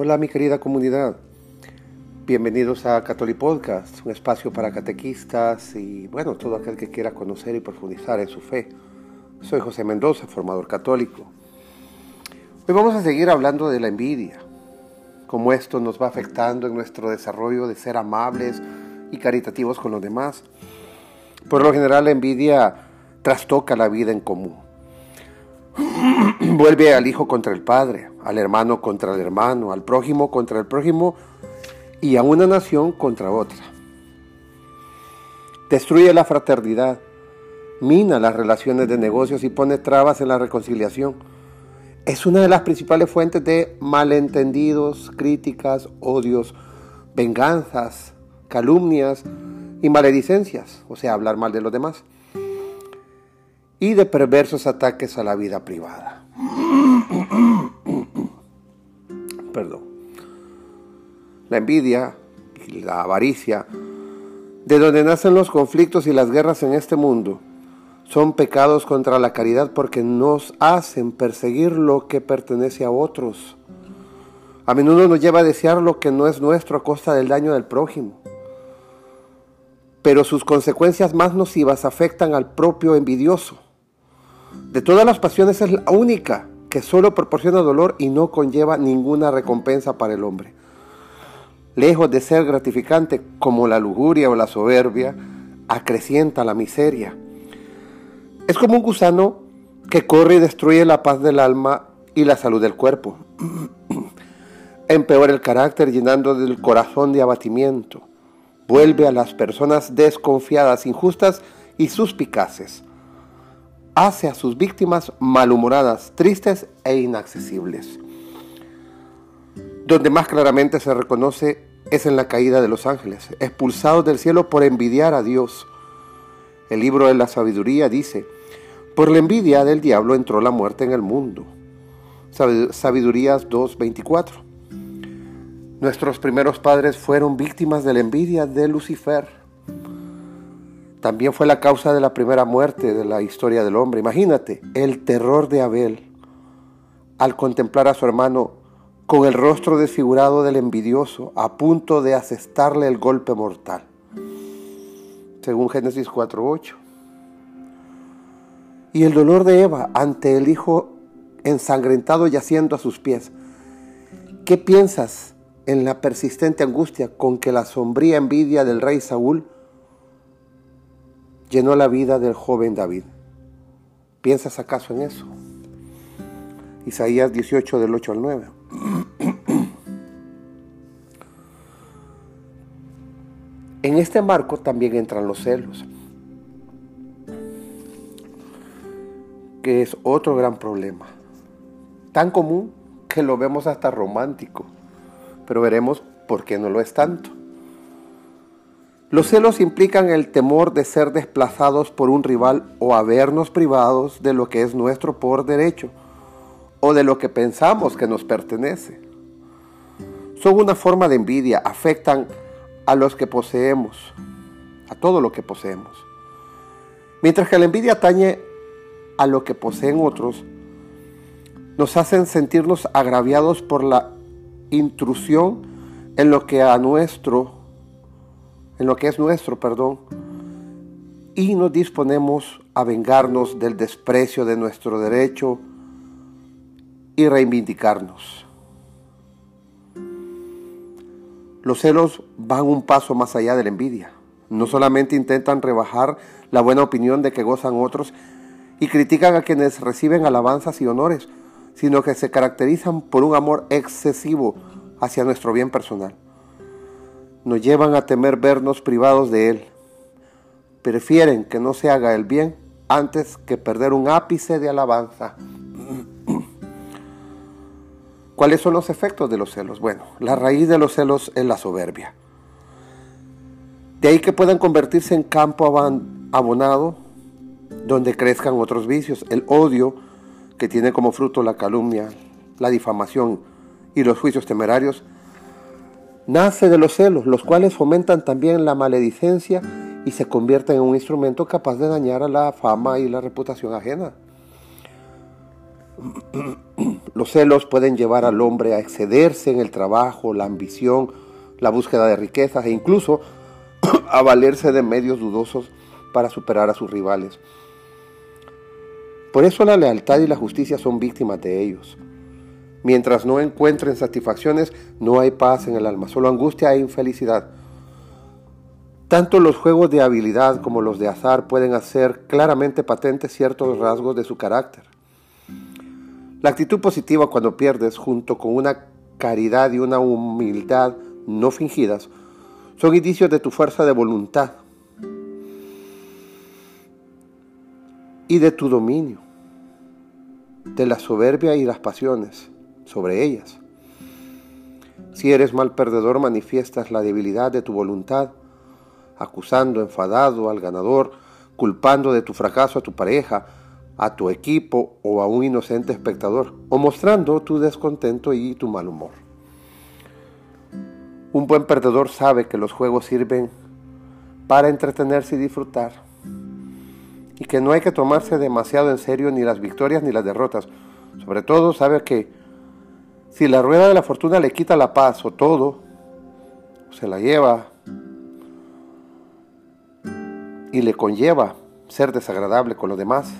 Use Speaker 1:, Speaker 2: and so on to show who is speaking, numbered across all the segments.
Speaker 1: Hola mi querida comunidad, bienvenidos a Catholic Podcast, un espacio para catequistas y bueno, todo aquel que quiera conocer y profundizar en su fe. Soy José Mendoza, formador católico. Hoy vamos a seguir hablando de la envidia, cómo esto nos va afectando en nuestro desarrollo de ser amables y caritativos con los demás. Por lo general la envidia trastoca la vida en común. Vuelve al hijo contra el padre, al hermano contra el hermano, al prójimo contra el prójimo y a una nación contra otra. Destruye la fraternidad, mina las relaciones de negocios y pone trabas en la reconciliación. Es una de las principales fuentes de malentendidos, críticas, odios, venganzas, calumnias y maledicencias, o sea, hablar mal de los demás, y de perversos ataques a la vida privada. Perdón. La envidia y la avaricia, de donde nacen los conflictos y las guerras en este mundo, son pecados contra la caridad porque nos hacen perseguir lo que pertenece a otros. A menudo nos lleva a desear lo que no es nuestro a costa del daño del prójimo. Pero sus consecuencias más nocivas afectan al propio envidioso. De todas las pasiones es la única que solo proporciona dolor y no conlleva ninguna recompensa para el hombre. Lejos de ser gratificante como la lujuria o la soberbia, acrecienta la miseria. Es como un gusano que corre y destruye la paz del alma y la salud del cuerpo. Empeora el carácter llenando del corazón de abatimiento. Vuelve a las personas desconfiadas, injustas y suspicaces hace a sus víctimas malhumoradas, tristes e inaccesibles. Donde más claramente se reconoce es en la caída de los ángeles, expulsados del cielo por envidiar a Dios. El libro de la sabiduría dice, por la envidia del diablo entró la muerte en el mundo. Sabidurías 2.24. Nuestros primeros padres fueron víctimas de la envidia de Lucifer también fue la causa de la primera muerte de la historia del hombre. Imagínate el terror de Abel al contemplar a su hermano con el rostro desfigurado del envidioso, a punto de asestarle el golpe mortal. Según Génesis 4.8. Y el dolor de Eva ante el hijo ensangrentado yaciendo a sus pies. ¿Qué piensas en la persistente angustia con que la sombría envidia del rey Saúl llenó la vida del joven David. ¿Piensas acaso en eso? Isaías 18 del 8 al 9. En este marco también entran los celos, que es otro gran problema, tan común que lo vemos hasta romántico, pero veremos por qué no lo es tanto. Los celos implican el temor de ser desplazados por un rival o habernos privados de lo que es nuestro por derecho o de lo que pensamos que nos pertenece. Son una forma de envidia, afectan a los que poseemos, a todo lo que poseemos. Mientras que la envidia atañe a lo que poseen otros, nos hacen sentirnos agraviados por la intrusión en lo que a nuestro en lo que es nuestro, perdón, y nos disponemos a vengarnos del desprecio de nuestro derecho y reivindicarnos. Los celos van un paso más allá de la envidia. No solamente intentan rebajar la buena opinión de que gozan otros y critican a quienes reciben alabanzas y honores, sino que se caracterizan por un amor excesivo hacia nuestro bien personal nos llevan a temer vernos privados de Él. Prefieren que no se haga el bien antes que perder un ápice de alabanza. ¿Cuáles son los efectos de los celos? Bueno, la raíz de los celos es la soberbia. De ahí que puedan convertirse en campo abonado donde crezcan otros vicios, el odio que tiene como fruto la calumnia, la difamación y los juicios temerarios nace de los celos, los cuales fomentan también la maledicencia y se convierten en un instrumento capaz de dañar a la fama y la reputación ajena. Los celos pueden llevar al hombre a excederse en el trabajo, la ambición, la búsqueda de riquezas e incluso a valerse de medios dudosos para superar a sus rivales. Por eso la lealtad y la justicia son víctimas de ellos. Mientras no encuentren satisfacciones, no hay paz en el alma, solo angustia e infelicidad. Tanto los juegos de habilidad como los de azar pueden hacer claramente patentes ciertos rasgos de su carácter. La actitud positiva cuando pierdes, junto con una caridad y una humildad no fingidas, son indicios de tu fuerza de voluntad y de tu dominio, de la soberbia y las pasiones sobre ellas. Si eres mal perdedor, manifiestas la debilidad de tu voluntad, acusando enfadado al ganador, culpando de tu fracaso a tu pareja, a tu equipo o a un inocente espectador, o mostrando tu descontento y tu mal humor. Un buen perdedor sabe que los juegos sirven para entretenerse y disfrutar, y que no hay que tomarse demasiado en serio ni las victorias ni las derrotas. Sobre todo sabe que si la rueda de la fortuna le quita la paz o todo, se la lleva y le conlleva ser desagradable con los demás,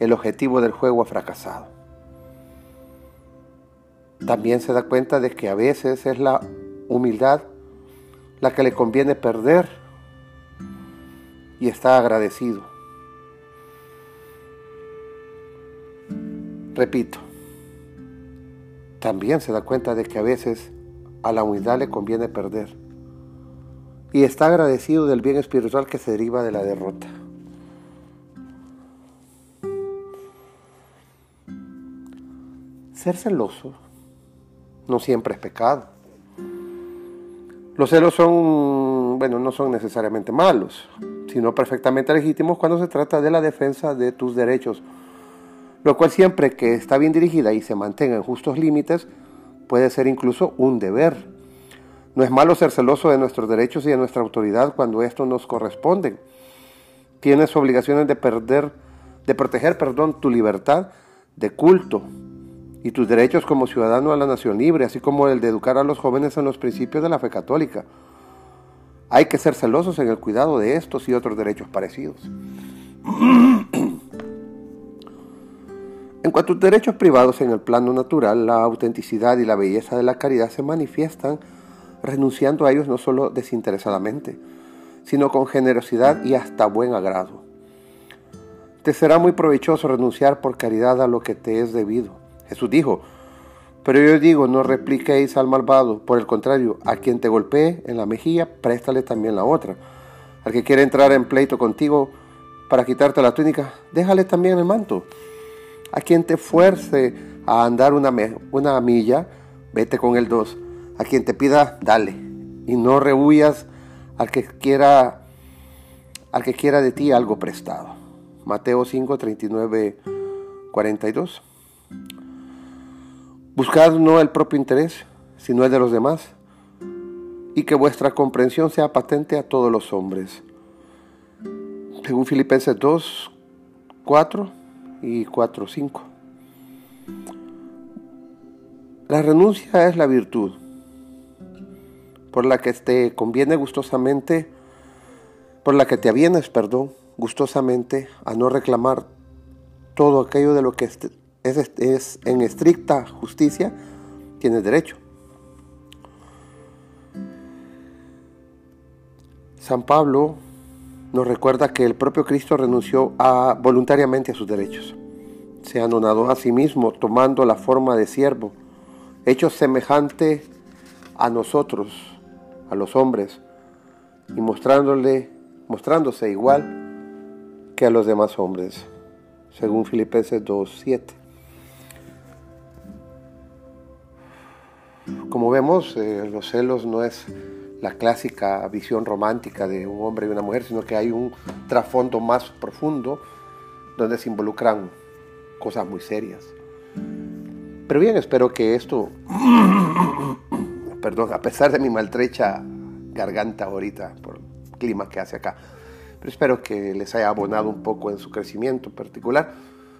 Speaker 1: el objetivo del juego ha fracasado. También se da cuenta de que a veces es la humildad la que le conviene perder y está agradecido. Repito, también se da cuenta de que a veces a la humildad le conviene perder y está agradecido del bien espiritual que se deriva de la derrota. Ser celoso no siempre es pecado. Los celos son, bueno, no son necesariamente malos, sino perfectamente legítimos cuando se trata de la defensa de tus derechos, lo cual siempre que está bien dirigida y se mantenga en justos límites, puede ser incluso un deber no es malo ser celoso de nuestros derechos y de nuestra autoridad cuando esto nos corresponde. Tienes obligaciones de perder, de proteger, perdón, tu libertad de culto y tus derechos como ciudadano a la nación libre, así como el de educar a los jóvenes en los principios de la fe católica. Hay que ser celosos en el cuidado de estos y otros derechos parecidos. En cuanto a derechos privados en el plano natural, la autenticidad y la belleza de la caridad se manifiestan renunciando a ellos no solo desinteresadamente, sino con generosidad y hasta buen agrado. Te será muy provechoso renunciar por caridad a lo que te es debido. Jesús dijo, pero yo digo, no repliquéis al malvado, por el contrario, a quien te golpee en la mejilla, préstale también la otra. Al que quiere entrar en pleito contigo para quitarte la túnica, déjale también el manto. A quien te fuerce a andar una, una milla, vete con el dos. A quien te pida, dale. Y no rehuyas al que quiera al que quiera de ti algo prestado. Mateo 5, 39, 42. Buscad no el propio interés, sino el de los demás, y que vuestra comprensión sea patente a todos los hombres. Según Filipenses 2, 4 y 4, 5. La renuncia es la virtud por la que te conviene gustosamente, por la que te avienes, perdón, gustosamente a no reclamar todo aquello de lo que es, es en estricta justicia, tienes derecho. San Pablo nos recuerda que el propio Cristo renunció voluntariamente a sus derechos. Se anonadó a sí mismo tomando la forma de siervo, hecho semejante a nosotros a los hombres y mostrándole, mostrándose igual que a los demás hombres, según Filipenses 2.7. Como vemos, eh, los celos no es la clásica visión romántica de un hombre y una mujer, sino que hay un trasfondo más profundo donde se involucran cosas muy serias. Pero bien, espero que esto perdón, a pesar de mi maltrecha garganta ahorita por el clima que hace acá. Pero espero que les haya abonado un poco en su crecimiento particular,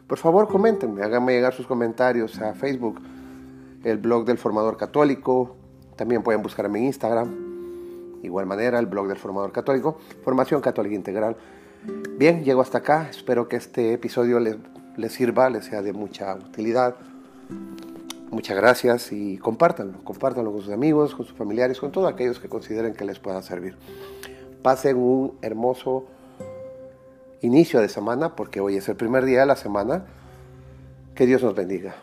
Speaker 1: Por favor, coméntenme, háganme llegar sus comentarios a Facebook, el blog del formador católico. También pueden buscarme en Instagram. Igual manera, el blog del formador católico, Formación Católica Integral. Bien, llego hasta acá. Espero que este episodio les, les sirva, les sea de mucha utilidad. Muchas gracias y compártanlo, compártanlo con sus amigos, con sus familiares, con todos aquellos que consideren que les pueda servir. Pasen un hermoso inicio de semana, porque hoy es el primer día de la semana. Que Dios nos bendiga.